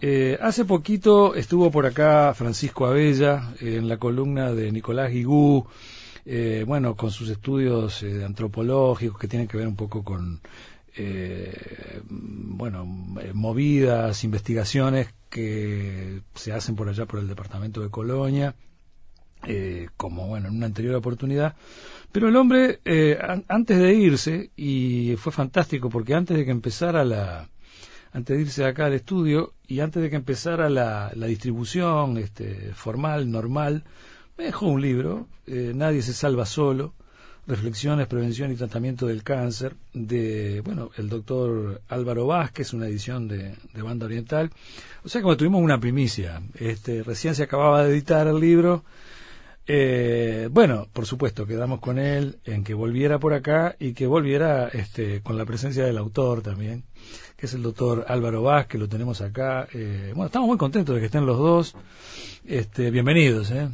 Eh, hace poquito estuvo por acá Francisco Abella en la columna de Nicolás Guigú, eh, bueno, con sus estudios eh, antropológicos que tienen que ver un poco con, bueno, movidas, investigaciones que se hacen por allá por el departamento de Colonia, como bueno, en una anterior oportunidad. Pero el hombre, antes de irse, y fue fantástico porque antes de que empezara la, antes de irse acá al estudio y antes de que empezara la, distribución este, formal, normal, me dejó un libro, eh, Nadie se salva solo, Reflexiones, Prevención y Tratamiento del Cáncer, de, bueno, el doctor Álvaro Vázquez, una edición de, Banda Oriental. O sea, como tuvimos una primicia, este, recién se acababa de editar el libro, eh, bueno, por supuesto, quedamos con él en que volviera por acá y que volviera este, con la presencia del autor también, que es el doctor Álvaro Vázquez, lo tenemos acá. Eh, bueno, estamos muy contentos de que estén los dos. Este, bienvenidos. ¿eh?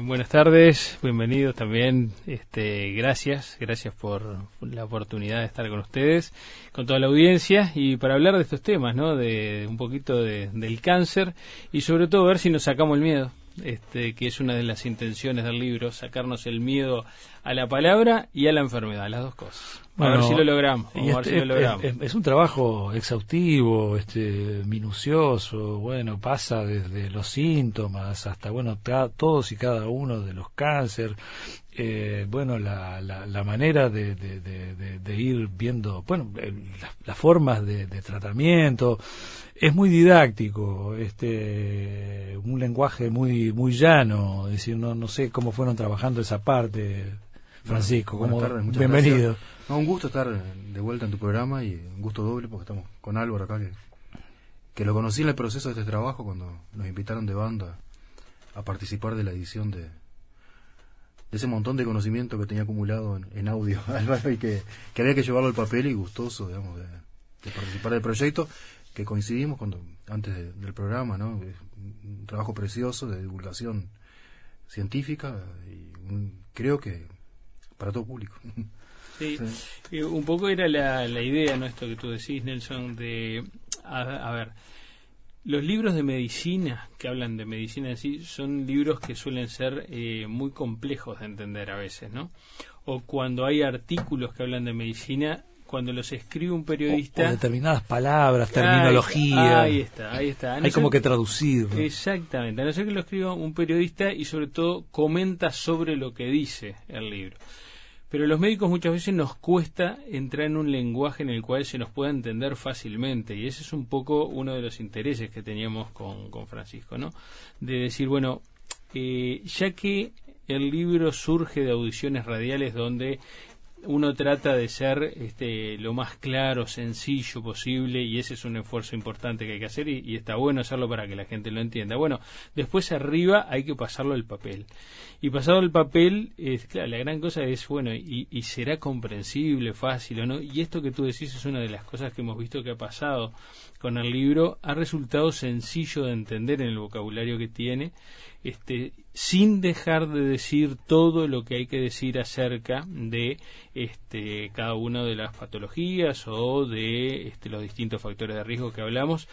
buenas tardes, bienvenidos también. Este, gracias, gracias por la oportunidad de estar con ustedes, con toda la audiencia y para hablar de estos temas, ¿no? De un poquito del cáncer y sobre todo ver si nos sacamos el miedo este, que es una de las intenciones del libro, sacarnos el miedo a la palabra y a la enfermedad, las dos cosas. A ver si lo logramos. Es, un trabajo exhaustivo, este, minucioso, bueno, pasa desde los síntomas hasta, bueno, todos y cada uno de los cánceres, eh, bueno, la, la, manera de, de, ir viendo, bueno, las formas de, tratamiento, es muy didáctico, este, un lenguaje muy muy llano, es decir, no, no sé cómo fueron trabajando esa parte, Francisco, como, bienvenido. un gusto estar de vuelta en tu programa y un gusto doble porque estamos con Álvaro acá que, que lo conocí en el proceso de este trabajo cuando nos invitaron de banda a participar de la edición de, de ese montón de conocimiento que tenía acumulado en, audio Álvaro y que, que, había que llevarlo al papel y gustoso digamos de participar del proyecto que coincidimos cuando antes del programa, ¿no? un trabajo precioso de divulgación científica y creo que para todo público. Sí, un poco era la, la idea, ¿no? Esto que tú decís, Nelson, de, a, ver, los libros de medicina que hablan de medicina así son libros que suelen ser eh, muy complejos de entender a veces, ¿no? O cuando hay artículos que hablan de medicina cuando los escribe un periodista. determinadas palabras, terminología. Ahí está, ahí está. Hay como que traducir. Exactamente. A no ser que lo escriba un periodista y sobre todo comenta sobre lo que dice el libro. Pero a los médicos muchas veces nos cuesta entrar en un lenguaje en el cual se nos pueda entender fácilmente. Y ese es un poco uno de los intereses que teníamos con, con Francisco, ¿no? De decir, bueno, eh, ya que el libro surge de audiciones radiales donde uno trata de ser este, lo más claro, sencillo posible y ese es un esfuerzo importante que hay que hacer y, está bueno hacerlo para que la gente lo entienda. Bueno, después arriba hay que pasarlo al papel. Y pasado al papel, es, claro, la gran cosa es, bueno, y, y será comprensible, fácil o no. Y esto que tú decís es una de las cosas que hemos visto que ha pasado con el libro. Ha resultado sencillo de entender en el vocabulario que tiene este, sin dejar de decir todo lo que hay que decir acerca de este, cada una de las patologías o de este, los distintos factores de riesgo que hablamos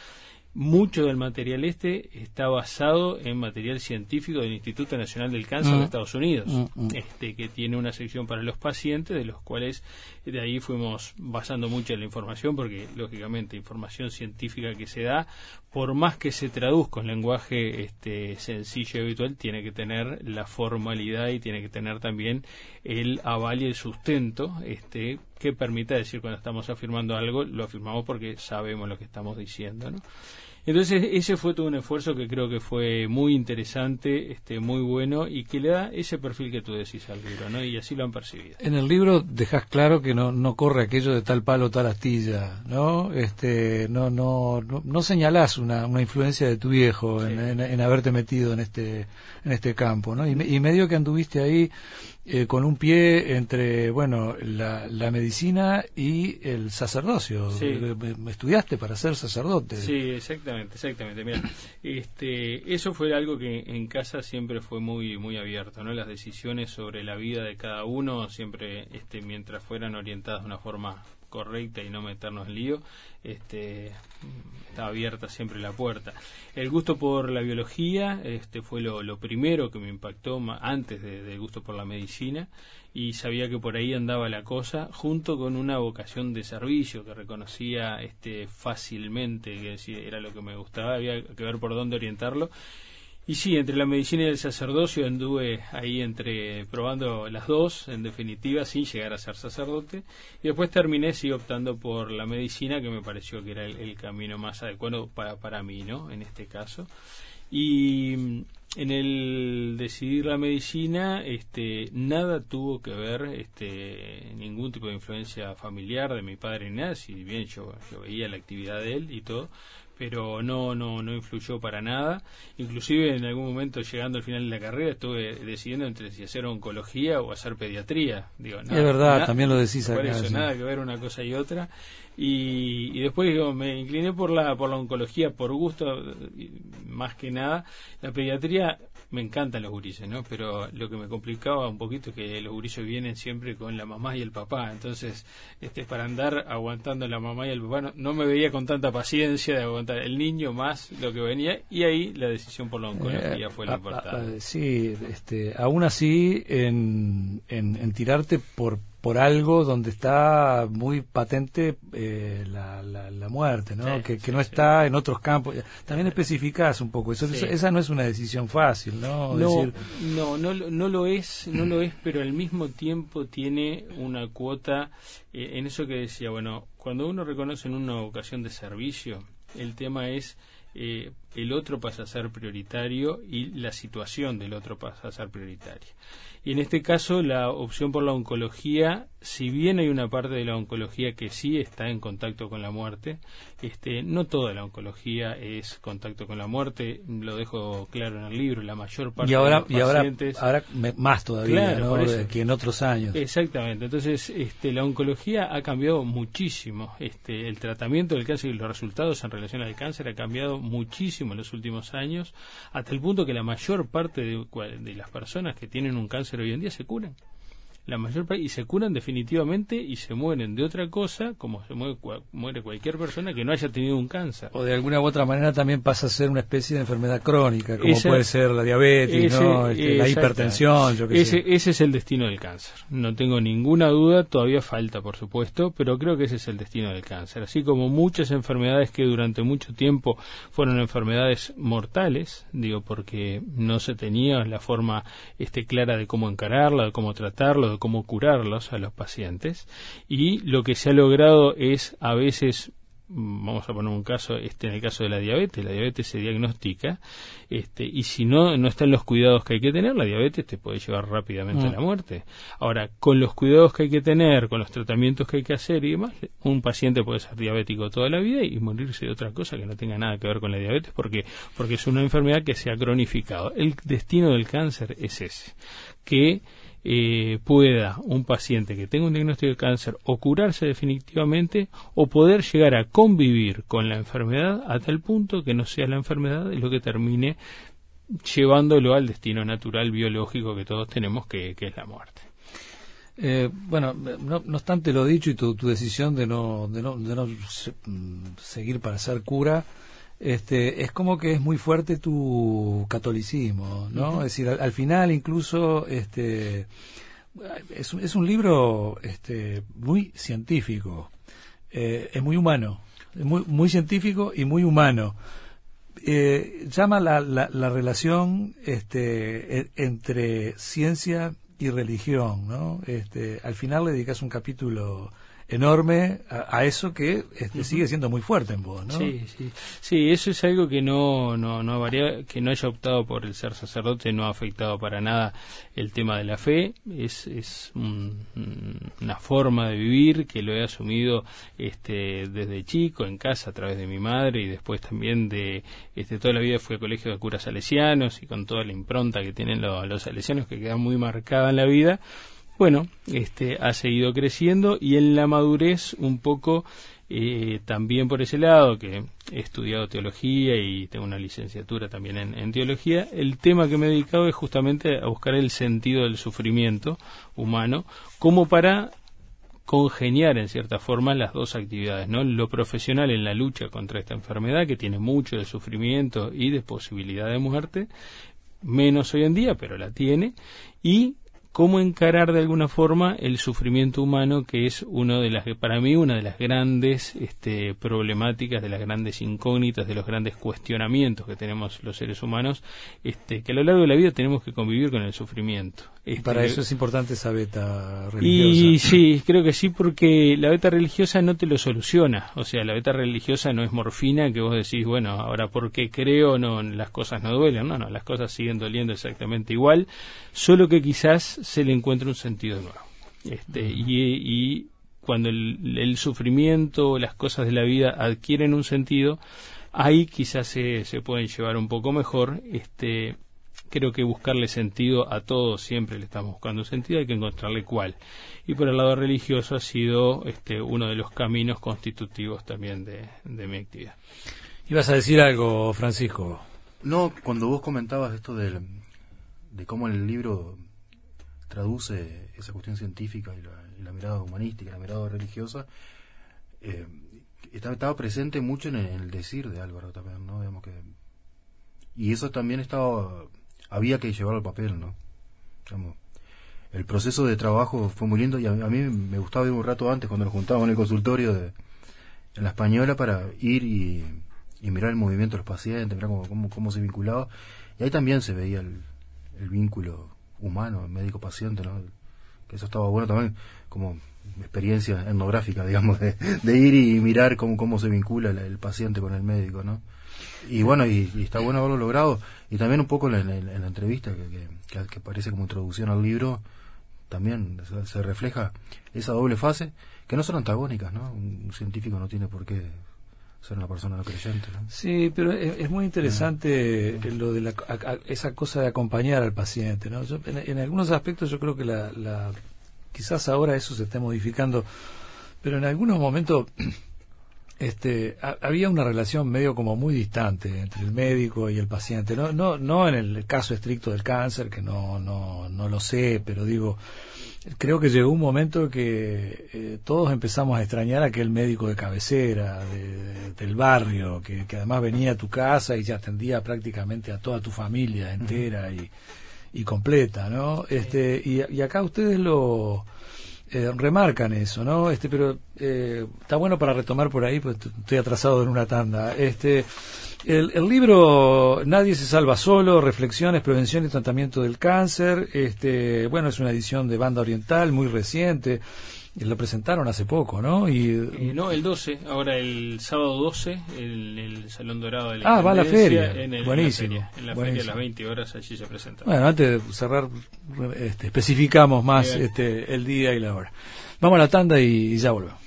mucho del material este está basado en material científico del Instituto Nacional del Cáncer de mm. Estados Unidos, mm, mm. este que tiene una sección para los pacientes, de los cuales de ahí fuimos basando mucho la información, porque lógicamente información científica que se da, por más que se traduzca en lenguaje este, sencillo y habitual, tiene que tener la formalidad y tiene que tener también el aval y el sustento este, que permita decir cuando estamos afirmando algo, lo afirmamos porque sabemos lo que estamos diciendo, ¿no? Entonces ese fue todo un esfuerzo que creo que fue muy interesante, este, muy bueno y que le da ese perfil que tú decís al libro, ¿no? Y así lo han percibido. En el libro dejas claro que no, no corre aquello de tal palo tal astilla, ¿no? Este, no, no, no, señalás una, una influencia de tu viejo en, en, haberte metido en este, en este campo, ¿no? Y, y medio que anduviste ahí eh, con un pie entre, bueno, la, la medicina y el sacerdocio. Eh, estudiaste para ser sacerdote. Sí, exactamente, exactamente. Mira, este, eso fue algo que en casa siempre fue muy, muy abierto, ¿no? Las decisiones sobre la vida de cada uno siempre, este, mientras fueran orientadas de una forma correcta y no meternos en lío, este, está abierta siempre la puerta. El gusto por la biología este, fue lo, primero que me impactó antes del gusto por la medicina y sabía que por ahí andaba la cosa, junto con una vocación de servicio que reconocía este, fácilmente, que era lo que me gustaba, había que ver por dónde orientarlo y sí, entre la medicina y el sacerdocio anduve ahí entre probando las dos, en definitiva, sin llegar a ser sacerdote. Y después terminé sí optando por la medicina, que me pareció que era el, camino más adecuado para, para mí, ¿no? En este caso. Y mm, en el decidir la medicina, este, nada tuvo que ver, este, ningún tipo de influencia familiar de mi padre ni nada, si bien yo, yo veía la actividad de él y todo, pero no, no, no influyó para nada. Inclusive en algún momento llegando al final de la carrera estuve decidiendo entre si hacer oncología o hacer pediatría. Digo, es verdad, también lo decís Por eso, nada que ver una cosa y otra. Y, y después digo, me incliné por la, por la oncología por gusto, más que nada. La pediatría me encantan los gurises, ¿no? Pero lo que me complicaba un poquito es que los gurises vienen siempre con la mamá y el papá. Entonces, este para andar aguantando la mamá y el papá, no, me veía con tanta paciencia de aguantar el niño más lo que venía. Y ahí la decisión por la oncología fue la importante. sí, este, aún así, en, en tirarte por por algo donde está muy patente eh, la, la, muerte, ¿no? que, que no está en otros campos. También especificás un poco eso. Esa no es una decisión fácil, ¿no? No, no, no, no, lo es, no lo es, pero al mismo tiempo tiene una cuota eh, en eso que decía. Bueno, cuando uno reconoce en una vocación de servicio, el tema es eh, el otro pasa a ser prioritario y la situación del otro pasa a ser prioritaria. Y en este caso, la opción por la oncología, si bien hay una parte de la oncología que sí está en contacto con la muerte, este, no toda la oncología es contacto con la muerte, lo dejo claro en el libro, la mayor parte y ahora, de los pacientes... Y ahora, más todavía que en otros años. Exactamente, entonces este, la oncología ha cambiado muchísimo. Este, el tratamiento del cáncer y los resultados en relación al cáncer ha cambiado muchísimo en los últimos años, hasta el punto que la mayor parte de, de las personas que tienen un cáncer hoy en día se curan la mayor y se curan definitivamente y se mueren de otra cosa como se muere, muere cualquier persona que no haya tenido un cáncer. O de alguna u otra manera también pasa a ser una especie de enfermedad crónica como puede ser la diabetes este, la hipertensión yo ese, ese es el destino del cáncer. No tengo ninguna duda todavía falta por supuesto pero creo que ese es el destino del cáncer. Así como muchas enfermedades que durante mucho tiempo fueron enfermedades mortales digo porque no se tenía la forma este clara de cómo encararla de cómo tratarlo cómo curarlos a los pacientes y lo que se ha logrado es a veces vamos a poner un caso, este en el caso de la diabetes, la diabetes se diagnostica, este, y si no, no están los cuidados que hay que tener, la diabetes te puede llevar rápidamente a la mm. muerte. Ahora, con los cuidados que hay que tener, con los tratamientos que hay que hacer y demás, un paciente puede ser diabético toda la vida y morirse de otra cosa que no tenga nada que ver con la diabetes, porque, porque es una enfermedad que se ha cronificado. El destino del cáncer es ese, que eh, pueda un paciente que tenga un diagnóstico de cáncer o curarse definitivamente o poder llegar a convivir con la enfermedad a tal punto que no sea la enfermedad lo que termine llevándolo al destino natural biológico que todos tenemos que, es la muerte. Eh, bueno, no, obstante lo dicho y tu, tu decisión de no, de no, de no mm, seguir para ser cura, este, es como que es muy fuerte tu catolicismo, ¿no? Es decir, al, final incluso este, es, es, un libro este, muy científico, eh, es muy humano, muy, muy científico y muy humano. Eh, llama la, la, la, relación este, e, entre ciencia y religión, ¿no? Este, al final le dedicas un capítulo enorme a, eso que este, sigue siendo muy fuerte en vos, ¿no? Sí, sí. Sí, eso es algo que no, no, no varía, que no haya optado por el ser sacerdote no ha afectado para nada el tema de la fe. Es, es una forma de vivir que lo he asumido este, desde chico, en casa, a través de mi madre y después también de este, toda la vida fui a colegio de curas salesianos y con toda la impronta que tienen los, los salesianos que queda muy marcada en la vida bueno, este, ha seguido creciendo y en la madurez un poco eh, también por ese lado, que he estudiado teología y tengo una licenciatura también en, teología, el tema que me he dedicado es justamente a buscar el sentido del sufrimiento humano como para congeniar en cierta forma las dos actividades, ¿no? Lo profesional en la lucha contra esta enfermedad que tiene mucho de sufrimiento y de posibilidad de muerte, menos hoy en día, pero la tiene, y cómo encarar de alguna forma el sufrimiento humano, que es uno de las, para mí, una de las grandes este, problemáticas, de las grandes incógnitas, de los grandes cuestionamientos que tenemos los seres humanos, este, que a lo largo de la vida tenemos que convivir con el sufrimiento. Este, para eso es importante esa beta religiosa. Y sí, creo que sí, porque la beta religiosa no te lo soluciona. O sea, la beta religiosa no es morfina que vos decís, bueno, ahora porque creo no las cosas no duelen. No, no, las cosas siguen doliendo exactamente igual, solo que quizás se le encuentra un sentido nuevo. Este, y, cuando el, el, sufrimiento, las cosas de la vida adquieren un sentido, ahí quizás se, se pueden llevar un poco mejor. Este, creo que buscarle sentido a todo siempre le estamos buscando sentido, hay que encontrarle cuál. Y por el lado religioso ha sido este, uno de los caminos constitutivos también de, de mi actividad. ¿Ibas a decir algo, Francisco? No, cuando vos comentabas esto de, de cómo el libro traduce esa cuestión científica y la, mirada humanística, la mirada religiosa, eh, estaba, presente mucho en el, decir de Álvaro también, ¿no? Digamos que, y eso también estaba, había que llevarlo al papel, ¿no? el proceso de trabajo fue muy lindo y a, mí me gustaba ir un rato antes cuando nos juntábamos en el consultorio de, en la española para ir y, mirar el movimiento de los pacientes, mirar cómo, cómo, se vinculaba. Y ahí también se veía el, el vínculo humano, médico-paciente, ¿no? Que eso estaba bueno también como experiencia etnográfica, digamos, de, ir y mirar cómo, cómo se vincula el, paciente con el médico, ¿no? Y bueno, y, está bueno haberlo logrado. Y también un poco en, la entrevista, que, que, parece como introducción al libro, también se, refleja esa doble fase, que no son antagónicas, ¿no? Un científico no tiene por qué ser una persona no creyente. Sí, pero es, muy interesante lo de la, esa cosa de acompañar al paciente. ¿no? en, algunos aspectos yo creo que la, la, quizás ahora eso se está modificando, pero en algunos momentos este, había una relación medio como muy distante entre el médico y el paciente. No, no, no en el caso estricto del cáncer, que no, no, no lo sé, pero digo creo que llegó un momento que eh, todos empezamos a extrañar a aquel médico de cabecera del barrio, que, además venía a tu casa y ya atendía prácticamente a toda tu familia entera y, y, completa, ¿no? Este, y, acá ustedes lo eh, remarcan eso, ¿no? Este, pero eh, está bueno para retomar por ahí, pues estoy atrasado en una tanda. Este, el, libro Nadie se salva solo, reflexiones, prevención y tratamiento del cáncer. Este, bueno, es una edición de banda oriental muy reciente. Lo presentaron hace poco, ¿no? Y, eh, no, el 12, ahora el sábado 12, el, el Salón Dorado de la Ah, va a la feria. En el, Buenísimo. En la feria, a las 20 horas, allí se presenta. Bueno, antes de cerrar, este, especificamos más este, el día y la hora. Vamos a la tanda y ya volvemos.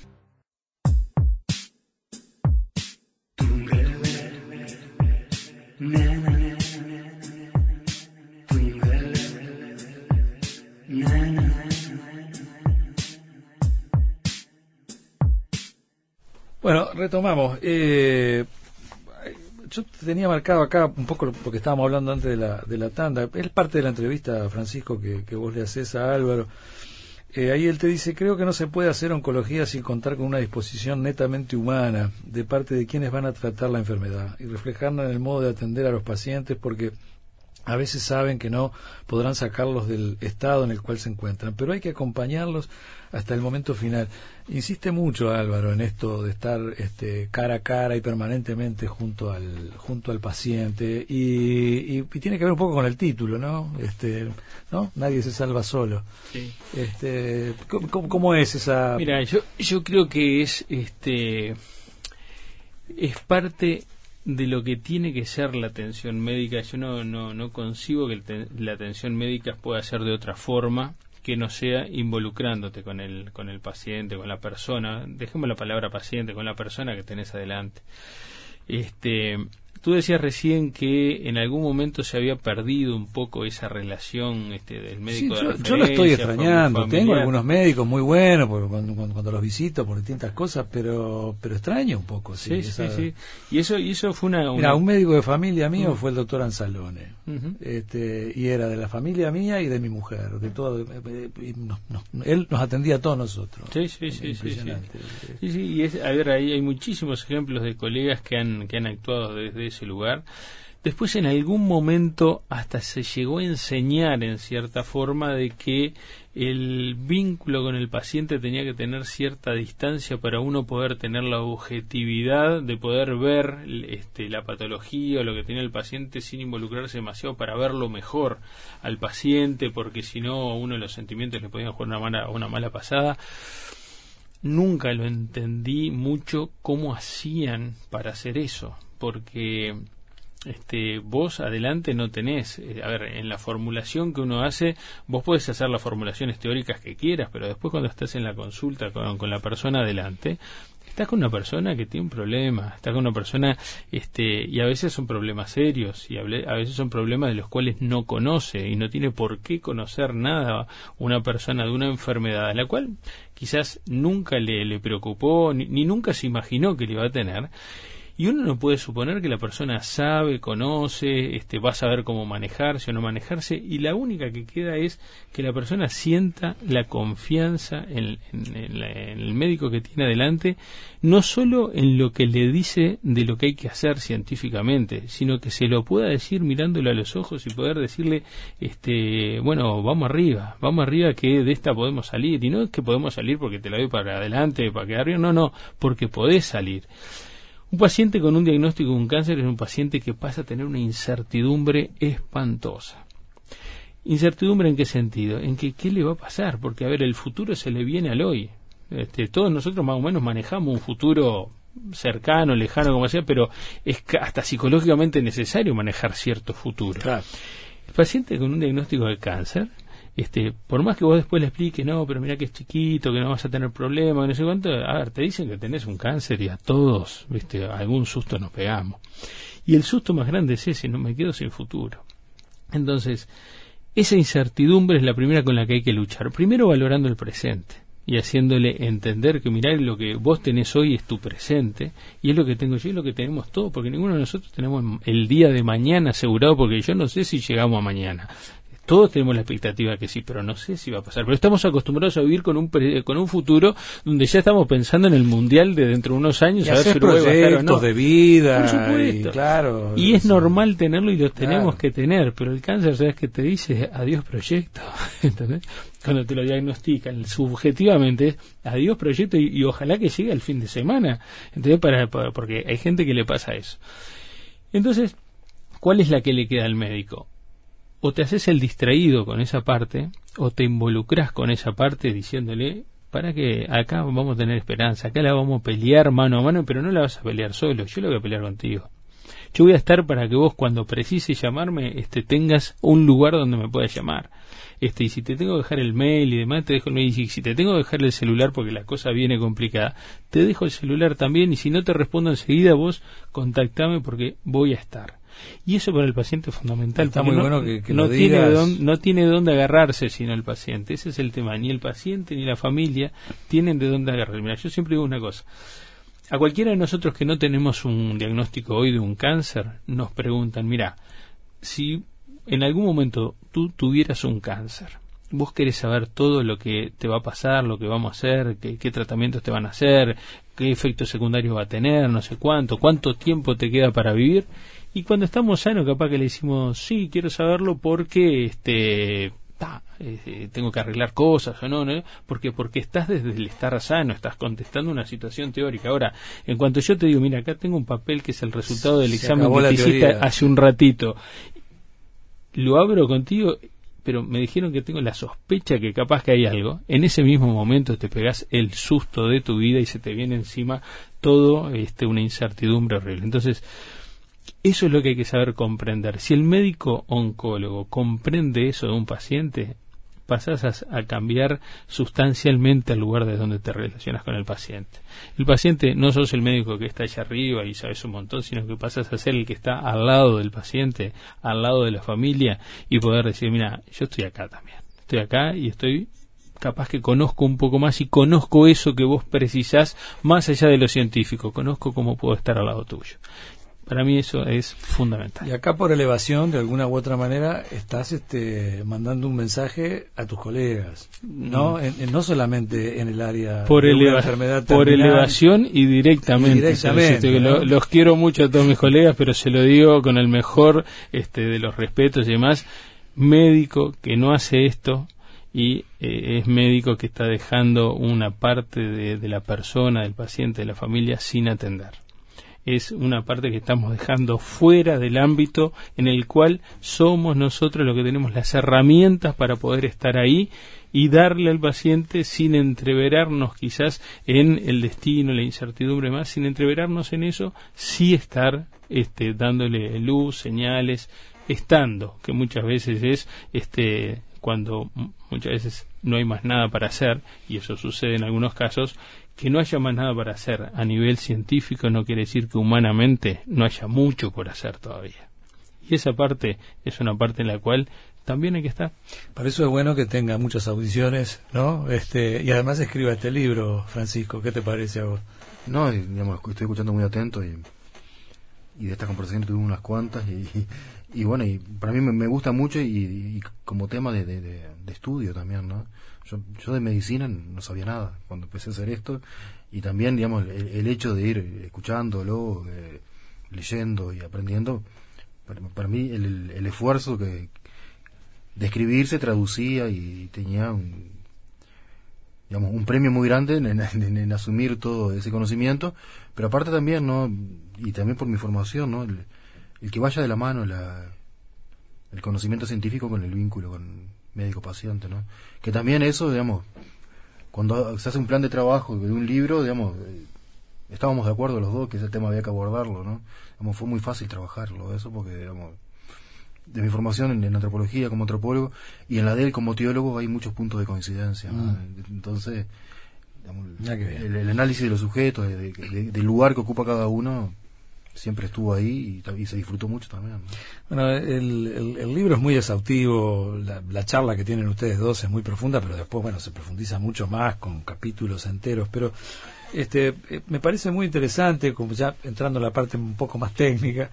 Bueno, retomamos. Eh, yo tenía marcado acá un poco porque estábamos hablando antes de la, de la tanda. Es parte de la entrevista, Francisco, que, que vos le haces a Álvaro. Eh, ahí él te dice, creo que no se puede hacer oncología sin contar con una disposición netamente humana de parte de quienes van a tratar la enfermedad y reflejarla en el modo de atender a los pacientes porque a veces saben que no podrán sacarlos del estado en el cual se encuentran, pero hay que acompañarlos hasta el momento final. Insiste mucho Álvaro en esto de estar este, cara a cara y permanentemente junto al junto al paciente y, tiene que ver un poco con el título, ¿no? Este, ¿no? Nadie se salva solo. Sí. Este, ¿cómo, es esa? Mira, yo yo creo que es este es parte de lo que tiene que ser la atención médica. Yo no, no, no concibo que la atención médica pueda ser de otra forma que no sea involucrándote con el, con el paciente, con la persona, dejemos la palabra paciente, con la persona que tenés adelante. Este, Tú decías recién que en algún momento se había perdido un poco esa relación este, del médico Sí, de yo, yo lo estoy extrañando. Tengo algunos médicos muy buenos porque cuando, cuando- cuando los visito por distintas cosas, pero pero extraño un poco. Sí, Sí, sí, esa- sí. Y eso, y eso fue una... Mira, un médico de familia mío fue el doctor Anzalone. Este, y era de la familia mía y de mi mujer. De todo, eh, y nos- nos- él nos atendía a todos nosotros. Sí, sí, sí, sí, sí. Impresionante. Sí, sí, y es, a ver, ahí hay muchísimos ejemplos de colegas que han, que han actuado desde ese lugar. Después, en algún momento, hasta se llegó a enseñar, en cierta forma, de que el vínculo con el paciente tenía que tener cierta distancia para uno poder tener la objetividad de poder ver este, la patología o lo que tenía el paciente sin involucrarse demasiado para verlo mejor al paciente, porque si no, uno los sentimientos le podían jugar una mala, una mala pasada nunca lo entendí mucho cómo hacían para hacer eso, porque este vos adelante no tenés, eh, a ver, en la formulación que uno hace, vos puedes hacer las formulaciones teóricas que quieras, pero después cuando estás en la consulta con, con la persona adelante, estás con una persona que tiene un problema, estás con una persona, este, y a veces son problemas serios, y a veces son problemas de los cuales no conoce, y no tiene por qué conocer nada una persona de una enfermedad, a la cual quizás nunca le, le preocupó, ni, ni nunca se imaginó que le iba a tener, y uno no puede suponer que la persona sabe, conoce, este, va a saber cómo manejarse o no manejarse, y la única que queda es que la persona sienta la confianza en, el médico que tiene adelante, no solo en lo que le dice de lo que hay que hacer científicamente, sino que se lo pueda decir mirándolo a los ojos y poder decirle, este, bueno, vamos arriba, vamos arriba que de esta podemos salir, y no es que podemos salir porque te la doy para adelante, para quedar bien, no, no, porque podés salir. Un paciente con un diagnóstico de un cáncer es un paciente que pasa a tener una incertidumbre espantosa. ¿Incertidumbre en qué sentido? En que qué le va a pasar, porque a ver, el futuro se le viene al hoy. Este, todos nosotros más o menos manejamos un futuro cercano, lejano, como sea, pero es hasta psicológicamente necesario manejar cierto futuro. Claro. El paciente con un diagnóstico de cáncer, este, por más que vos después le expliques, no, pero mira que es chiquito, que no vas a tener problemas, que no sé cuánto, a ver, te dicen que tenés un cáncer y a todos, viste, algún susto nos pegamos. Y el susto más grande es ese, no me quedo sin futuro. Entonces, esa incertidumbre es la primera con la que hay que luchar. Primero valorando el presente y haciéndole entender que mirar lo que vos tenés hoy es tu presente y es lo que tengo yo y lo que tenemos todos, porque ninguno de nosotros tenemos el día de mañana asegurado, porque yo no sé si llegamos a mañana. Todos tenemos la expectativa que sí, pero no sé si va a pasar. Pero estamos acostumbrados a vivir con un pre- con un futuro donde ya estamos pensando en el mundial de dentro de unos años Y a ver si Uruguay va a estar o proyectos no. de vida. Por supuesto. Y, claro. Y es sí. normal tenerlo y los Claro. tenemos que tener, pero el cáncer, ¿sabes qué te dice? Adiós proyecto. ¿Entendés? Cuando te lo diagnostican, subjetivamente es adiós proyecto y, y ojalá que llegue al fin de semana. ¿Entendés? Para, para- porque hay gente que le pasa eso. Entonces, ¿cuál es la que le queda al médico? O te haces el distraído con esa parte, o te involucras con esa parte diciéndole, para que acá vamos a tener esperanza, acá la vamos a pelear mano a mano, pero no la vas a pelear solo, yo la voy a pelear contigo. Yo voy a estar para que vos cuando precises llamarme, este, tengas un lugar donde me puedas llamar. Este, y si te tengo que dejar el mail y demás, te dejo el mail. Y si te tengo que dejar el celular porque la cosa viene complicada, te dejo el celular también. Y si no te respondo enseguida, vos contactame porque voy a estar. Y eso para el paciente es fundamental. Está muy no, bueno que- que no lo tiene digas. dónde, no tiene de dónde agarrarse sino el paciente. Ese es el tema. Ni el paciente ni la familia tienen de dónde agarrarse. Mira, yo siempre digo una cosa. A cualquiera de nosotros que no tenemos un diagnóstico hoy de un cáncer, nos preguntan, mira, si en algún momento tú tuvieras un cáncer, vos querés saber todo lo que te va a pasar, lo que vamos a hacer, qué, qué tratamientos te van a hacer, qué efectos secundarios va a tener, no sé cuánto, cuánto tiempo te queda para vivir. Y cuando estamos sanos, capaz que le decimos, sí, quiero saberlo porque este, ta, eh, tengo que arreglar cosas o no, ¿no? Porque, porque estás desde el estar sano, estás contestando una situación teórica. Ahora, en cuanto yo te digo, mira, acá tengo un papel que es el resultado del Se examen que te hiciste hace un ratito, lo abro contigo, pero me dijeron que tengo la sospecha que capaz que hay algo. En ese mismo momento te pegas el susto de tu vida y se te viene encima todo este, una incertidumbre horrible. Entonces, eso es lo que hay que saber comprender. Si el médico oncólogo comprende eso de un paciente, pasas a, cambiar sustancialmente el lugar de donde te relacionas con el paciente. El paciente no sos el médico que está allá arriba y sabes un montón, sino que pasas a ser el que está al lado del paciente, al lado de la familia y poder decir, mira, yo estoy acá también. Estoy acá y estoy capaz que conozco un poco más y conozco eso que vos precisás más allá de lo científico, conozco cómo puedo estar al lado tuyo. Para mí eso es fundamental. Y acá por elevación, de alguna u otra manera, estás este, mandando un mensaje a tus colegas, ¿no? Mm. no solamente en el área por de una enfermedad Por elevación y directamente. los quiero mucho a todos mis colegas, pero se lo digo con el mejor este, de los respetos y demás. Médico que no hace esto y eh, es médico que está dejando una parte de la persona, del paciente, de la familia sin atender es una parte que estamos dejando fuera del ámbito en el cual somos nosotros los que tenemos las herramientas para poder estar ahí y darle al paciente sin entreverarnos quizás en el destino, la incertidumbre más, sin entreverarnos en eso, sí estar este, dándole luz, señales, estando, que muchas veces es este, cuando muchas veces no hay más nada para hacer, y eso sucede en algunos casos, que no haya más nada para hacer a nivel científico no quiere decir que humanamente no haya mucho por hacer todavía. Y esa parte es una parte en la cual también hay que estar. Para eso es bueno que tenga muchas audiciones, ¿no? Este, y además escriba este libro, Francisco. ¿Qué te parece a vos? No, digamos, estoy escuchando muy atento y, y de esta conversación tuve unas cuantas y, y, bueno, y para mí me, gusta mucho y, como tema de, de, estudio también, ¿no? Yo, yo de medicina no sabía nada cuando empecé a hacer esto y también, digamos, el, hecho de ir escuchándolo, leyendo y aprendiendo, para, mí el, el, esfuerzo que de traducía y tenía un, digamos, un premio muy grande en, asumir todo ese conocimiento, pero aparte también, ¿no? Y también por mi formación, ¿no? El, el que vaya de la mano la, el conocimiento científico con el vínculo con médico-paciente, ¿no? Que también eso, digamos, cuando se hace un plan de trabajo de un libro, digamos, eh, estábamos de acuerdo los dos que ese tema había que abordarlo, ¿no? Digamos, fue muy fácil trabajarlo, eso, porque, digamos, de mi formación en, antropología como antropólogo y en la de él como teólogo hay muchos puntos de coincidencia, mm. Entonces, el, análisis de los sujetos, del lugar que ocupa cada uno, siempre estuvo ahí y, se disfrutó mucho también. Bueno, el, libro es muy exhaustivo, la, charla que tienen ustedes dos es muy profunda, pero después, bueno, se profundiza mucho más con capítulos enteros, pero este eh, me parece muy interesante, como ya entrando en la parte un poco más técnica,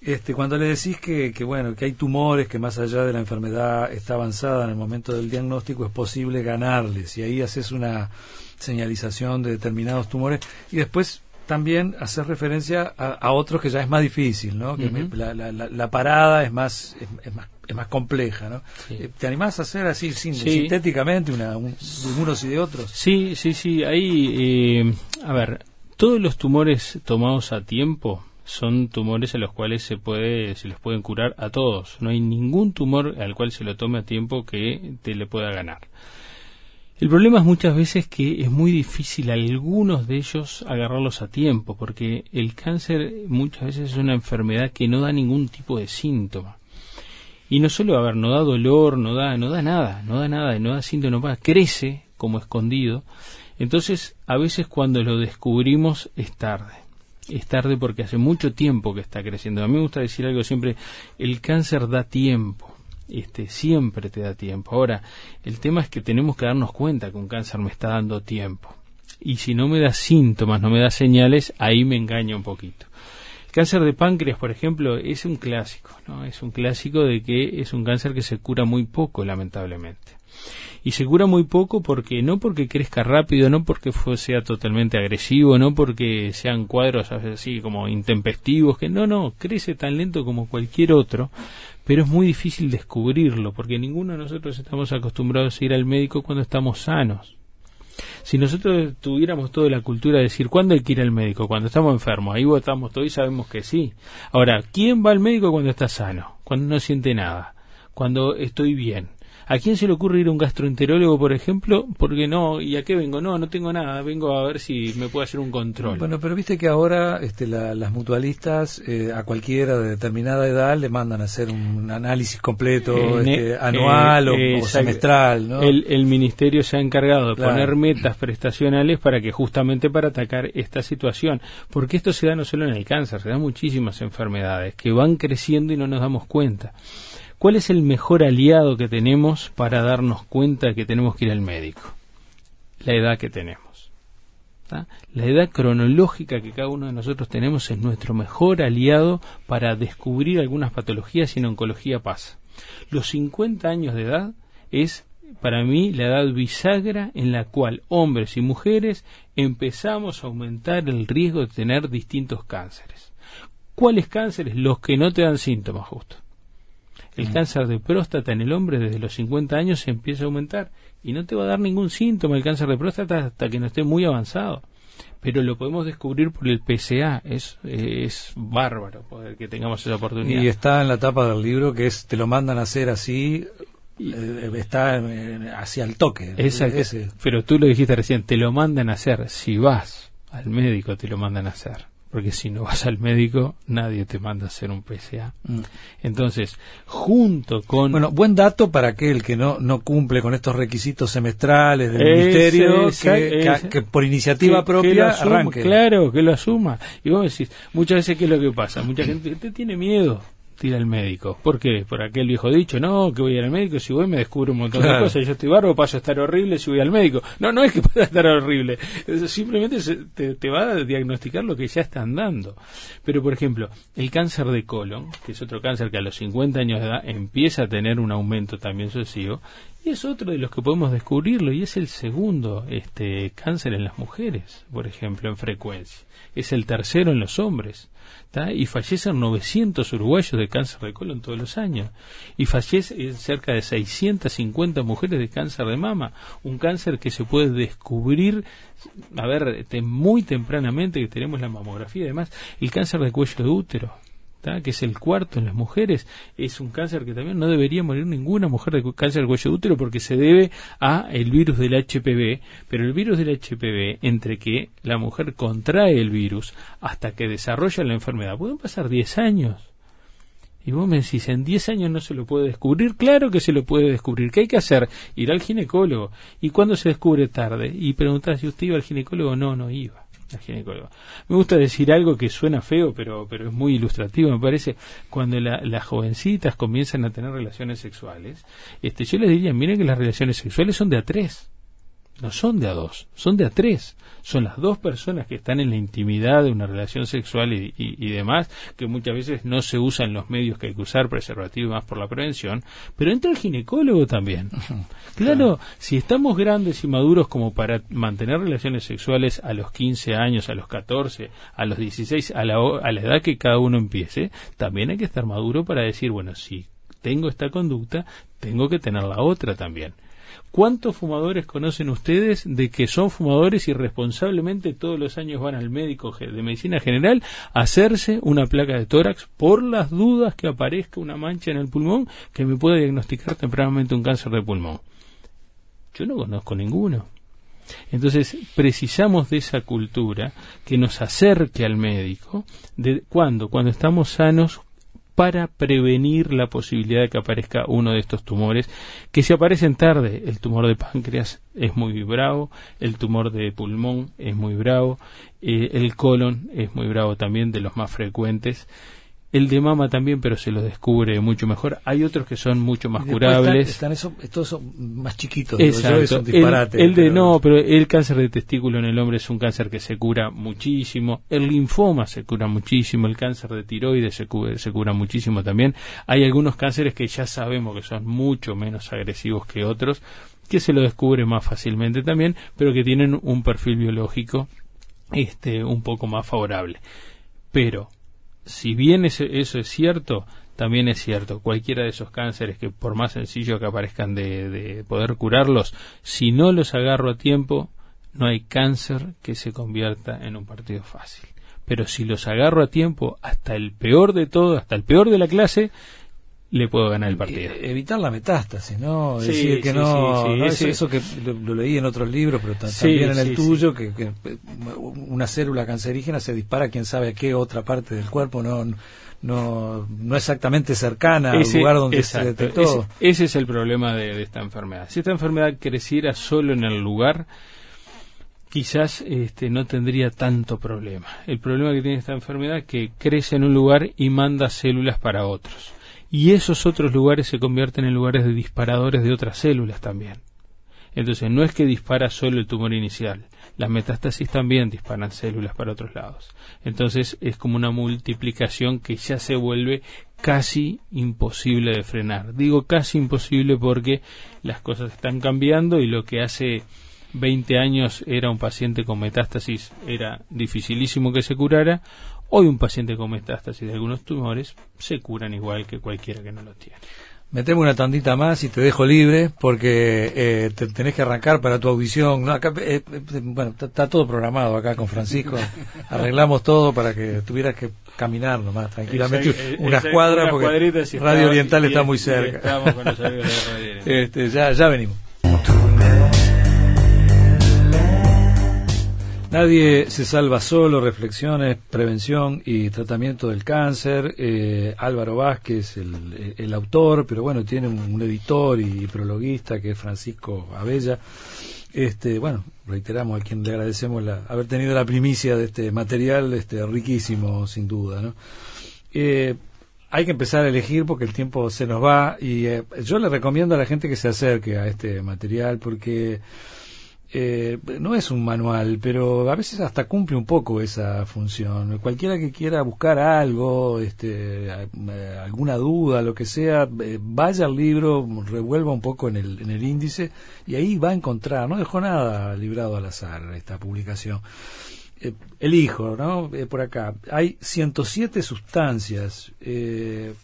este cuando le decís que, que, bueno, que hay tumores que más allá de la enfermedad está avanzada en el momento del diagnóstico es posible ganarles y ahí haces una señalización de determinados tumores y después también hacer referencia a, otros que ya es más difícil, ¿no? Que la, parada es más, es, más es más compleja, ¿no? Eh, ¿Te animás a hacer así sintéticamente una, de unos y de otros? Sí, sí, sí. Ahí, eh, a ver, todos los tumores tomados a tiempo son tumores a los cuales se puede se les pueden curar a todos. No hay ningún tumor al cual se lo tome a tiempo que te le pueda ganar. El problema es muchas veces que es muy difícil algunos de ellos agarrarlos a tiempo, porque el cáncer muchas veces es una enfermedad que no da ningún tipo de síntoma. Y no solo, a ver, no da dolor, no da, no da nada, no da nada, no da síntoma, crece como escondido. Entonces, a veces cuando lo descubrimos es tarde. Es tarde porque hace mucho tiempo que está creciendo. A mí me gusta decir algo siempre, el cáncer da tiempo este, siempre te da tiempo. Ahora, el tema es que tenemos que darnos cuenta que un cáncer me está dando tiempo. Y si no me da síntomas, no me da señales, ahí me engaña un poquito. El cáncer de páncreas, por ejemplo, es un clásico, ¿no? Es un clásico de que es un cáncer que se cura muy poco, lamentablemente. Y se cura muy poco porque no porque crezca rápido, no porque sea totalmente agresivo, no porque sean cuadros así como intempestivos, que no, no, crece tan lento como cualquier otro, pero es muy difícil descubrirlo, porque ninguno de nosotros estamos acostumbrados a ir al médico cuando estamos sanos. Si nosotros tuviéramos toda la cultura de decir, ¿cuándo hay que ir al médico? Cuando estamos enfermos, ahí votamos todos y sabemos que sí. Ahora, ¿quién va al médico cuando está sano? Cuando no siente nada, cuando estoy bien. ¿A quién se le ocurre ir a un gastroenterólogo, por ejemplo? Porque no, ¿y a qué vengo? No, no tengo nada, vengo a ver si me puede hacer un control. Bueno, pero viste que ahora este, las mutualistas eh, a cualquiera de determinada edad le mandan a hacer un análisis completo este, anual o, semestral. ¿no? El, el, ministerio se ha encargado de poner metas prestacionales para que justamente para atacar esta situación, porque esto se da no solo en el cáncer, se da muchísimas enfermedades que van creciendo y no nos damos cuenta. ¿Cuál es el mejor aliado que tenemos para darnos cuenta que tenemos que ir al médico? La edad que tenemos. La edad cronológica que cada uno de nosotros tenemos es nuestro mejor aliado para descubrir algunas patologías y en oncología pasa. Los 50 años de edad es para mí la edad bisagra en la cual hombres y mujeres empezamos a aumentar el riesgo de tener distintos cánceres. ¿Cuáles cánceres? Los que no te dan síntomas justo. El mm. cáncer de próstata en el hombre desde los 50 años empieza a aumentar y no te va a dar ningún síntoma el cáncer de próstata hasta que no esté muy avanzado. Pero lo podemos descubrir por el PSA, es, es bárbaro poder que tengamos esa oportunidad. Y está en la tapa del libro que es te lo mandan a hacer así, eh, está hacia el toque. Exacto. Pero tú lo dijiste recién, te lo mandan a hacer. Si vas al médico, te lo mandan a hacer porque si no vas al médico nadie te manda a hacer un PSA. Mm. Entonces, junto con... Bueno, buen dato para aquel que no, no cumple con estos requisitos semestrales del ministerio, que, por iniciativa propia arranque. Claro, que lo asuma. Y vos decís, muchas veces, ¿qué es lo que pasa? Mucha gente te tiene miedo ir al médico. ¿Por qué? Por aquel viejo dicho, no, que voy a ir al médico, si voy me descubro un montón de cosas, yo estoy barro, paso a estar horrible si voy al médico. No, no es que pueda estar horrible, simplemente te, va a diagnosticar lo que ya están dando. Pero, por ejemplo, el cáncer de colon, que es otro cáncer que a los 50 años de edad empieza a tener un aumento también sucesivo, y es otro de los que podemos descubrirlo, y es el segundo este cáncer en las mujeres, por ejemplo, en frecuencia. Es el tercero en los hombres y fallecen 900 uruguayos de cáncer de colon todos los años. Y fallecen cerca de 650 mujeres de cáncer de mama, un cáncer que se puede descubrir a ver muy tempranamente que tenemos la mamografía además el cáncer de cuello de útero que es el cuarto en las mujeres, es un cáncer que también no debería morir ninguna mujer de cáncer de cuello útero porque se debe a el virus del HPV, pero el virus del HPV, entre que la mujer contrae el virus hasta que desarrolla la enfermedad, pueden pasar 10 años. Y vos me decís, en 10 años no se lo puede descubrir. Claro que se lo puede descubrir. ¿Qué hay que hacer? Ir al ginecólogo. ¿Y cuándo se descubre tarde? Y preguntar si usted iba al ginecólogo. No, no iba. Me gusta decir algo que suena feo, pero, pero es muy ilustrativo, me parece. Cuando las jovencitas comienzan a tener relaciones sexuales, este, yo les diría, miren que las relaciones sexuales son de a tres no son de a dos, son de a tres. Son las dos personas que están en la intimidad de una relación sexual y, demás, que muchas veces no se usan los medios que hay que usar, preservativo más por la prevención, pero entra el ginecólogo también. Claro, si estamos grandes y maduros como para mantener relaciones sexuales a los 15 años, a los 14, a los 16, a la, a la edad que cada uno empiece, también hay que estar maduro para decir, bueno, si tengo esta conducta, tengo que tener la otra también. ¿Cuántos fumadores conocen ustedes de que son fumadores y responsablemente todos los años van al médico de medicina general a hacerse una placa de tórax por las dudas que aparezca una mancha en el pulmón que me pueda diagnosticar tempranamente un cáncer de pulmón? Yo no conozco ninguno. Entonces precisamos de esa cultura que nos acerque al médico. De, ¿Cuándo? Cuando estamos sanos, para prevenir la posibilidad de que aparezca uno de estos tumores, que si aparecen tarde, el tumor de páncreas es muy bravo, el tumor de pulmón es muy bravo, eh, el colon es muy bravo también, de los más frecuentes, el de mama también, pero se lo descubre mucho mejor. Hay otros que son mucho más curables. Están, esos, estos son más chiquitos. Exacto. el, de no, pero el cáncer de testículo en el hombre es un cáncer que se cura muchísimo. El linfoma se cura muchísimo. El cáncer de tiroides se cura, se cura muchísimo también. Hay algunos cánceres que ya sabemos que son mucho menos agresivos que otros, que se lo descubre más fácilmente también, pero que tienen un perfil biológico este un poco más favorable. Pero si bien eso, es cierto, también es cierto, cualquiera de esos cánceres que por más sencillo que aparezcan de, poder curarlos, si no los agarro a tiempo, no hay cáncer que se convierta en un partido fácil. Pero si los agarro a tiempo, hasta el peor de todo, hasta el peor de la clase, le puedo ganar el partido. E- evitar la metástasis, ¿no? Es decir, que no, no eso, eso, que lo, leí en otros libros, pero también en el tuyo, que, que, una célula cancerígena se dispara quién sabe a qué otra parte del cuerpo, no no, no exactamente cercana al lugar donde se detectó. Ese, es el problema de, esta enfermedad. Si esta enfermedad creciera solo en el lugar, quizás este, no tendría tanto problema. El problema que tiene esta enfermedad es que crece en un lugar y manda células para otros y esos otros lugares se convierten en lugares de disparadores de otras células también. Entonces no es que dispara solo el tumor inicial, las metástasis también disparan células para otros lados. Entonces es como una multiplicación que ya se vuelve casi imposible de frenar. Digo casi imposible porque las cosas están cambiando y lo que hace 20 años era un paciente con metástasis era dificilísimo que se curara, Hoy un paciente con metástasis de algunos tumores se curan igual que cualquiera que no lo tiene. Metemos una tandita más y te dejo libre porque eh, te tenés que arrancar para tu audición. Eh, eh, bueno, está todo programado acá con Francisco. Arreglamos todo para que tuvieras que caminar nomás tranquilamente unas cuadras porque Radio Oriental está muy cerca. este, ya, ya venimos. Nadie se salva solo, reflexiones, prevención y tratamiento del cáncer. Eh, Álvaro Vázquez, el, el, autor, pero bueno, tiene un, editor y prologuista que es Francisco Abella. Este, bueno, reiteramos a quien le agradecemos la, haber tenido la primicia de este material, este, riquísimo, sin duda, ¿no? Eh, hay que empezar a elegir porque el tiempo se nos va y eh, yo le recomiendo a la gente que se acerque a este material porque eh, no es un manual, pero a veces hasta cumple un poco esa función. Cualquiera que quiera buscar algo, este, alguna duda, lo que sea, eh, vaya al libro, revuelva un poco en el, en el índice y ahí va a encontrar. No dejó nada librado al azar esta publicación. Eh, elijo, ¿no? Eh, por acá. Hay 107 sustancias eh,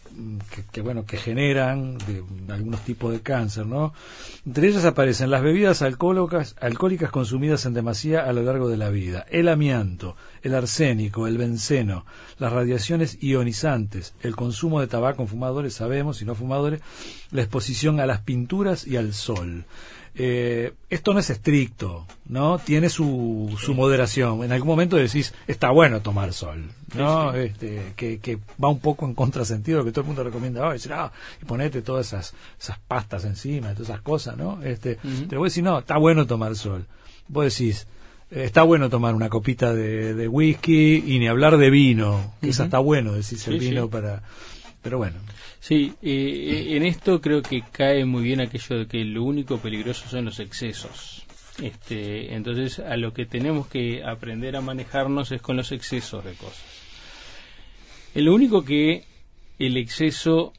que, bueno, que generan algunos tipos de cáncer, ¿no? Entre ellas aparecen las bebidas alcohólicas, alcohólicas consumidas en demasía a lo largo de la vida, el amianto, el arsénico, el benceno, las radiaciones ionizantes, el consumo de tabaco en fumadores, sabemos, y no fumadores, la exposición a las pinturas y al sol. Eh, esto no es estricto, ¿no? Tiene su, su moderación. En algún momento decís, está bueno tomar sol, ¿no? Este, que, que, va un poco en contrasentido lo que todo el mundo recomienda hoy. Decir, ah, y ponete todas esas, esas pastas encima, todas esas cosas, ¿no? Este, Te voy a decir, no, está bueno tomar sol. Vos decís, eh, está bueno tomar una copita de, de, whisky y ni hablar de vino, que está bueno, decís el vino para... Pero bueno, Sí, eh, en esto creo que cae muy bien aquello de que lo único peligroso son los excesos. Este, entonces, a lo que tenemos que aprender a manejarnos es con los excesos de cosas. Lo único que el exceso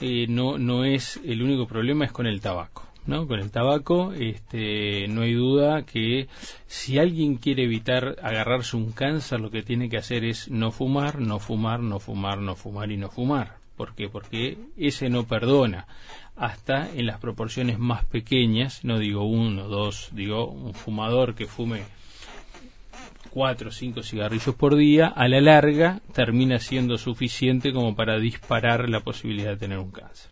eh, no, no es el único problema es con el tabaco. ¿no? Con el tabaco, este, no hay duda que si alguien quiere evitar agarrarse un cáncer, lo que tiene que hacer es no fumar, no fumar, no fumar, no fumar y no fumar. ¿Por qué? Porque ese no perdona. Hasta en las proporciones más pequeñas, no digo uno, dos, digo un fumador que fume cuatro o cinco cigarrillos por día, a la larga termina siendo suficiente como para disparar la posibilidad de tener un cáncer.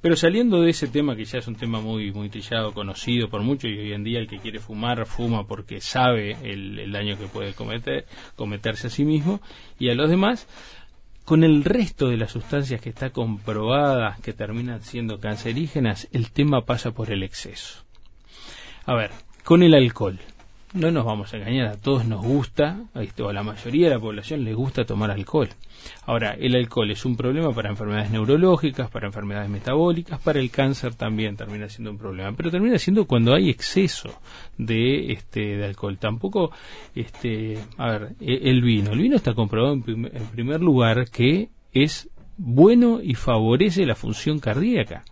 Pero saliendo de ese tema, que ya es un tema muy, muy trillado, conocido por muchos, y hoy en día el que quiere fumar, fuma porque sabe el, el daño que puede cometer, cometerse a sí mismo y a los demás, con el resto de las sustancias que está comprobadas que terminan siendo cancerígenas, el tema pasa por el exceso. A ver, con el alcohol no nos vamos a engañar, a todos nos gusta, a la mayoría de la población les gusta tomar alcohol. Ahora, el alcohol es un problema para enfermedades neurológicas, para enfermedades metabólicas, para el cáncer también termina siendo un problema, pero termina siendo cuando hay exceso de este de alcohol. Tampoco este, a ver, e, el vino, el vino está comprobado en primer lugar que es bueno y favorece la función cardíaca.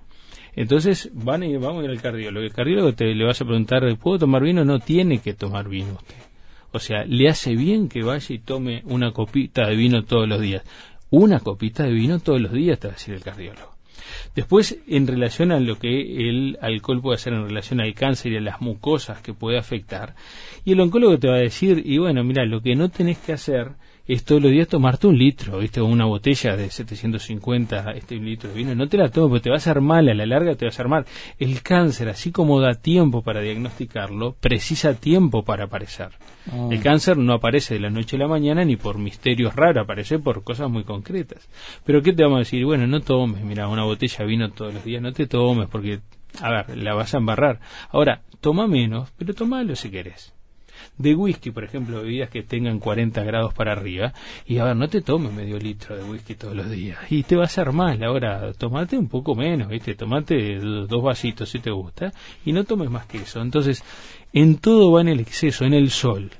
Entonces van y, vamos a ir al cardiólogo. El cardiólogo te le vas a preguntar, ¿puedo tomar vino? No tiene que tomar vino usted. O sea, le hace bien que vaya y tome una copita de vino todos los días. Una copita de vino todos los días, te va a decir el cardiólogo. Después, en relación a lo que el alcohol puede hacer en relación al cáncer y a las mucosas que puede afectar, y el oncólogo te va a decir, y bueno, mira, lo que no tenés que hacer es todos los días tomarte un litro, ¿viste? O una botella de 750 este, litros de vino. No te la tomes porque te va a hacer mal, a la larga te va a hacer mal. El cáncer, así como da tiempo para diagnosticarlo, precisa tiempo para aparecer. Ah. El cáncer no aparece de la noche a la mañana ni por misterios raros, aparece por cosas muy concretas. Pero ¿qué te vamos a decir? Bueno, no tomes, mira, una botella de vino todos los días, no te tomes porque, a ver, la vas a embarrar. Ahora, toma menos, pero tomalo si querés de whisky, por ejemplo, bebidas que tengan 40 grados para arriba, y a ver, no te tomes medio litro de whisky todos los días, y te va a hacer mal, ahora tomate un poco menos, ¿viste? Tomate dos vasitos si te gusta, y no tomes más que eso. Entonces, en todo va en el exceso, en el sol.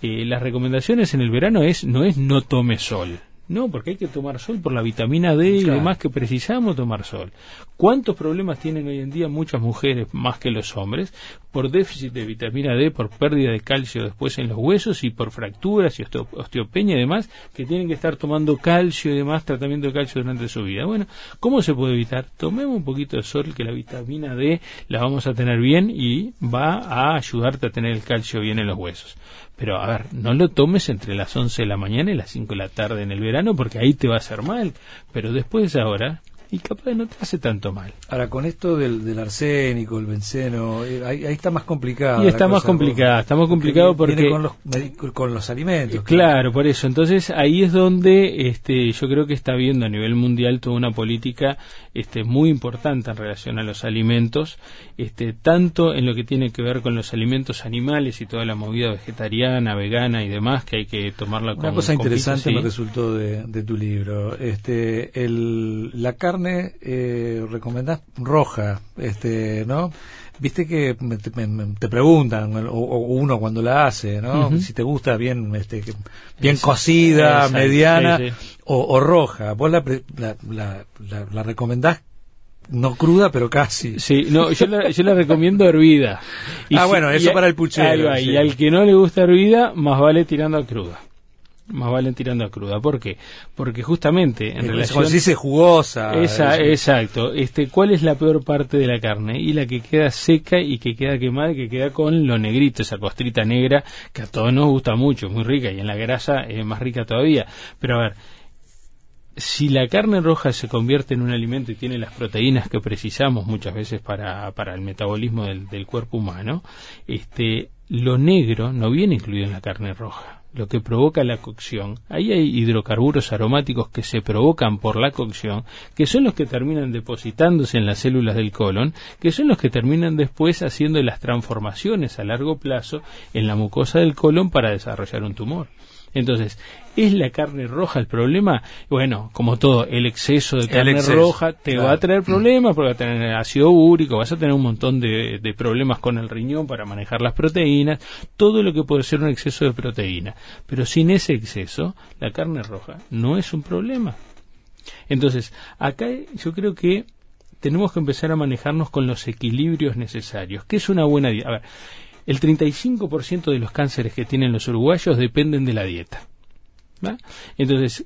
Eh, las recomendaciones en el verano es no es no tome sol, no, porque hay que tomar sol por la vitamina D y demás que precisamos tomar sol. ¿Cuántos problemas tienen hoy en día muchas mujeres más que los hombres? Por déficit de vitamina D, por pérdida de calcio después en los huesos y por fracturas y osteopenia y demás, que tienen que estar tomando calcio y demás, tratamiento de calcio durante su vida. Bueno, ¿cómo se puede evitar? Tomemos un poquito de sol, que la vitamina D la vamos a tener bien y va a ayudarte a tener el calcio bien en los huesos. Pero a ver, no lo tomes entre las 11 de la mañana y las 5 de la tarde en el verano porque ahí te va a hacer mal. Pero después de ahora, y capaz no te hace tanto mal. Ahora, con esto del, del arsénico, el benceno, eh, ahí, ahí, está más complicado. Y está más complicado, está más complicado porque... Con los, con los alimentos. Claro, por eso. Entonces, ahí es donde este, yo creo que está viendo a nivel mundial toda una política este, muy importante en relación a los alimentos, este, tanto en lo que tiene que ver con los alimentos animales y toda la movida vegetariana, vegana y demás, que hay que tomarla con Una cosa interesante me resultó de, de, tu libro. Este, el, la carne carne eh, recomendás roja, este, ¿no? Viste que te, preguntan, o, uno cuando la hace, ¿no? Si te gusta bien, este, bien cocida, mediana, O, roja. Vos la, la, la, recomendás no cruda, pero casi. Sí, no, yo la, yo la recomiendo hervida. ah, bueno, eso para el puchero. Y al que no le gusta hervida, más vale tirando a cruda más valen tirando a cruda. ¿Por qué? Porque justamente en relación... Se dice jugosa. Esa, exacto. Este, ¿Cuál es la peor parte de la carne? Y la que queda seca y que queda quemada y que queda con lo negrito, esa costrita negra que a todos nos gusta mucho, muy rica y en la grasa es más rica todavía. Pero a ver, si la carne roja se convierte en un alimento y tiene las proteínas que precisamos muchas veces para, para el metabolismo del, del cuerpo humano, este, lo negro no viene incluido en la carne roja lo que provoca la cocción, ahí hay hidrocarburos aromáticos que se provocan por la cocción, que son los que terminan depositándose en las células del colon, que son los que terminan después haciendo las transformaciones a largo plazo en la mucosa del colon para desarrollar un tumor. Entonces, ¿es la carne roja el problema? Bueno, como todo, el exceso de carne roja te va a traer problemas porque va a tener ácido úrico, vas a tener un montón de, problemas con el riñón para manejar las proteínas, todo lo que puede ser un exceso de proteína. Pero sin ese exceso, la carne roja no es un problema. Entonces, acá yo creo que tenemos que empezar a manejarnos con los equilibrios necesarios. ¿Qué es una buena dieta? A ver, el 35% de los cánceres que tienen los uruguayos dependen de la dieta. Entonces,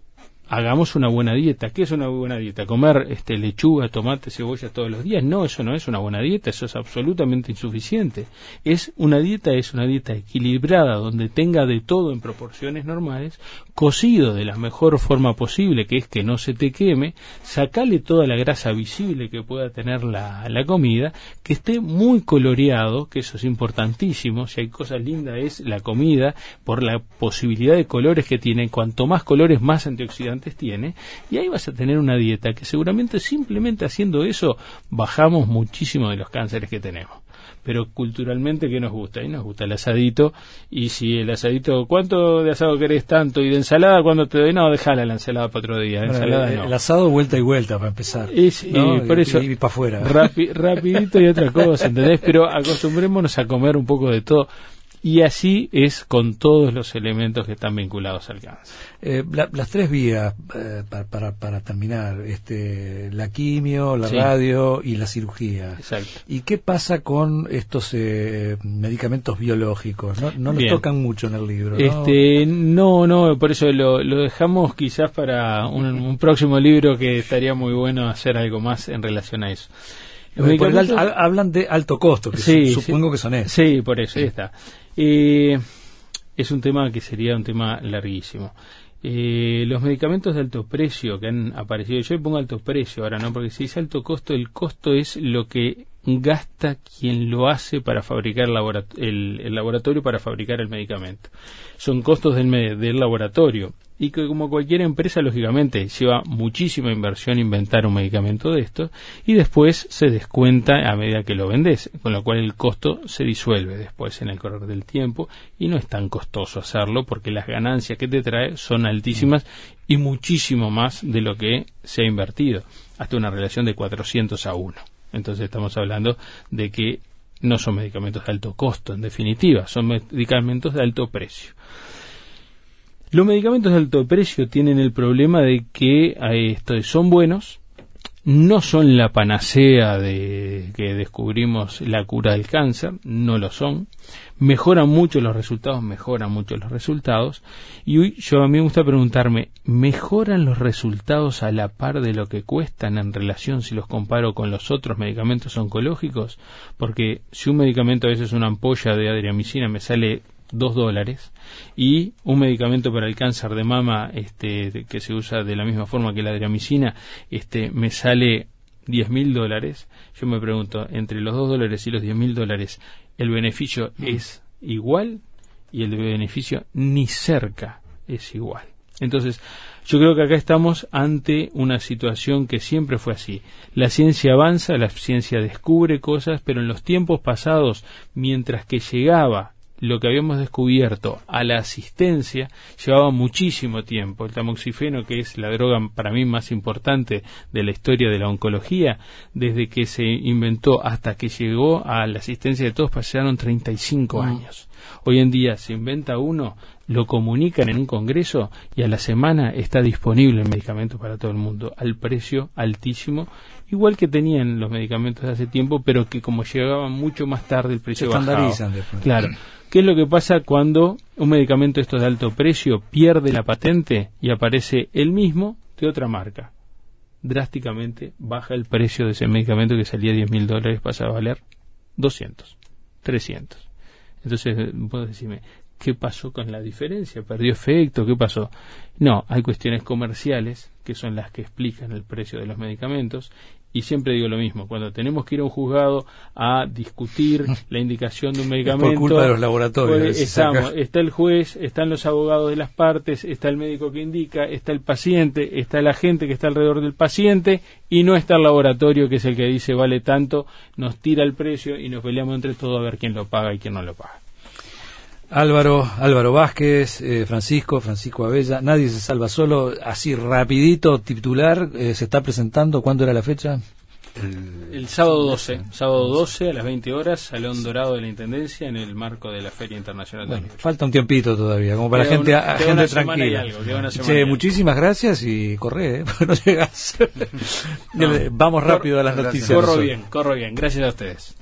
hagamos una buena dieta. ¿Qué es una buena dieta? ¿Comer este, lechuga, tomate, cebolla todos los días? No, eso no es una buena dieta, eso es absolutamente insuficiente. Es una dieta, es una dieta equilibrada, donde tenga de todo en proporciones normales, cocido de la mejor forma posible, que es que no se te queme, sacale toda la grasa visible que pueda tener la, la comida, que esté muy coloreado, que eso es importantísimo, si hay cosas lindas es la comida, por la posibilidad de colores que tiene, cuanto más colores más antioxidantes tiene, y ahí vas a tener una dieta que seguramente simplemente haciendo eso bajamos muchísimo de los cánceres que tenemos. Pero culturalmente, ¿qué nos gusta? Y nos gusta el asadito, y si el asadito, ¿cuánto de asado querés tanto? Y de ensalada, cuando te doy? No, déjala la ensalada para otro día. el, asado vuelta y vuelta para empezar. Y, por eso, y, para afuera. rapidito y otra cosa, ¿entendés? Pero acostumbrémonos a comer un poco de todo. Y así es con todos los elementos que están vinculados al cáncer. Eh, las tres vías, eh, para, para, terminar, este, la quimio, la radio y la cirugía. Exacto. ¿Y qué pasa con estos eh, medicamentos biológicos? No, no nos tocan mucho en el libro. ¿no? Este, no, no, por eso lo, lo dejamos quizás para un, próximo libro que estaría muy bueno hacer algo más en relación a eso. hablan de alto costo, que supongo que son esos. Sí, por eso, ahí está. Eh, es un tema que sería un tema larguísimo. Eh, los medicamentos de alto precio que han aparecido, yo pongo alto precio ahora, ¿no? Porque si dice alto costo, el costo es lo que gasta quien lo hace para fabricar el, laboratorio para fabricar el medicamento. Son costos del, del laboratorio y que como cualquier empresa lógicamente lleva muchísima inversión inventar un medicamento de esto y después se descuenta a medida que lo vendes, con lo cual el costo se disuelve después en el correr del tiempo y no es tan costoso hacerlo porque las ganancias que te trae son altísimas y muchísimo más de lo que se ha invertido, hasta una relación de 400 a 1. Entonces estamos hablando de que no son medicamentos de alto costo, en definitiva, son medicamentos de alto precio. Los medicamentos de alto precio tienen el problema de que eh, son buenos, no son la panacea de que descubrimos la cura del cáncer, no lo son, mejoran mucho los resultados, mejoran mucho los resultados, y hoy yo a mí me gusta preguntarme, ¿mejoran los resultados a la par de lo que cuestan en relación si los comparo con los otros medicamentos oncológicos? Porque si un medicamento a veces una ampolla de adriamicina me sale dos dólares y un medicamento para el cáncer de mama este, que se usa de la misma forma que la adriamicina este, me sale diez mil dólares, yo me pregunto, entre los dos dólares y los diez mil dólares, ¿el beneficio mm. es igual? Y el beneficio ni cerca es igual. Entonces, yo creo que acá estamos ante una situación que siempre fue así. La ciencia avanza, la ciencia descubre cosas, pero en los tiempos pasados, mientras que llegaba lo que habíamos descubierto a la asistencia llevaba muchísimo tiempo. El tamoxifeno, que es la droga para mí más importante de la historia de la oncología, desde que se inventó hasta que llegó a la asistencia de todos pasaron 35 mm. años. Hoy en día se inventa uno, lo comunican en un congreso y a la semana está disponible el medicamento para todo el mundo al precio altísimo, igual que tenían los medicamentos de hace tiempo, pero que como llegaban mucho más tarde el precio se estandarizan Después. Claro. ¿Qué es lo que pasa cuando un medicamento esto de alto precio pierde la patente y aparece el mismo de otra marca? Drásticamente baja el precio de ese medicamento que salía 10 mil dólares, pasa a valer 200, 300. Entonces, puedo decirme, ¿qué pasó con la diferencia? ¿Perdió efecto? ¿Qué pasó? No, hay cuestiones comerciales que son las que explican el precio de los medicamentos y siempre digo lo mismo, cuando tenemos que ir a un juzgado a discutir la indicación de un medicamento, por culpa de los laboratorios. Pues, estamos, está el juez, están los abogados de las partes, está el médico que indica, está el paciente, está la gente que está alrededor del paciente y no está el laboratorio que es el que dice vale tanto, nos tira el precio y nos peleamos entre todos a ver quién lo paga y quién no lo paga. Álvaro, Álvaro Vázquez, eh, Francisco, Francisco Abella, nadie se salva solo, así rapidito, titular, eh, se está presentando, ¿cuándo era la fecha? El, sábado 12, sábado 12 a las 20 horas, Salón Dorado de la Intendencia en el marco de la Feria Internacional bueno, Falta un tiempito todavía, como para la gente, gente tranquila. muchísimas gracias y corre, ¿eh? no llegas. Vamos rápido a las noticias. Corro bien, corro bien, gracias a ustedes.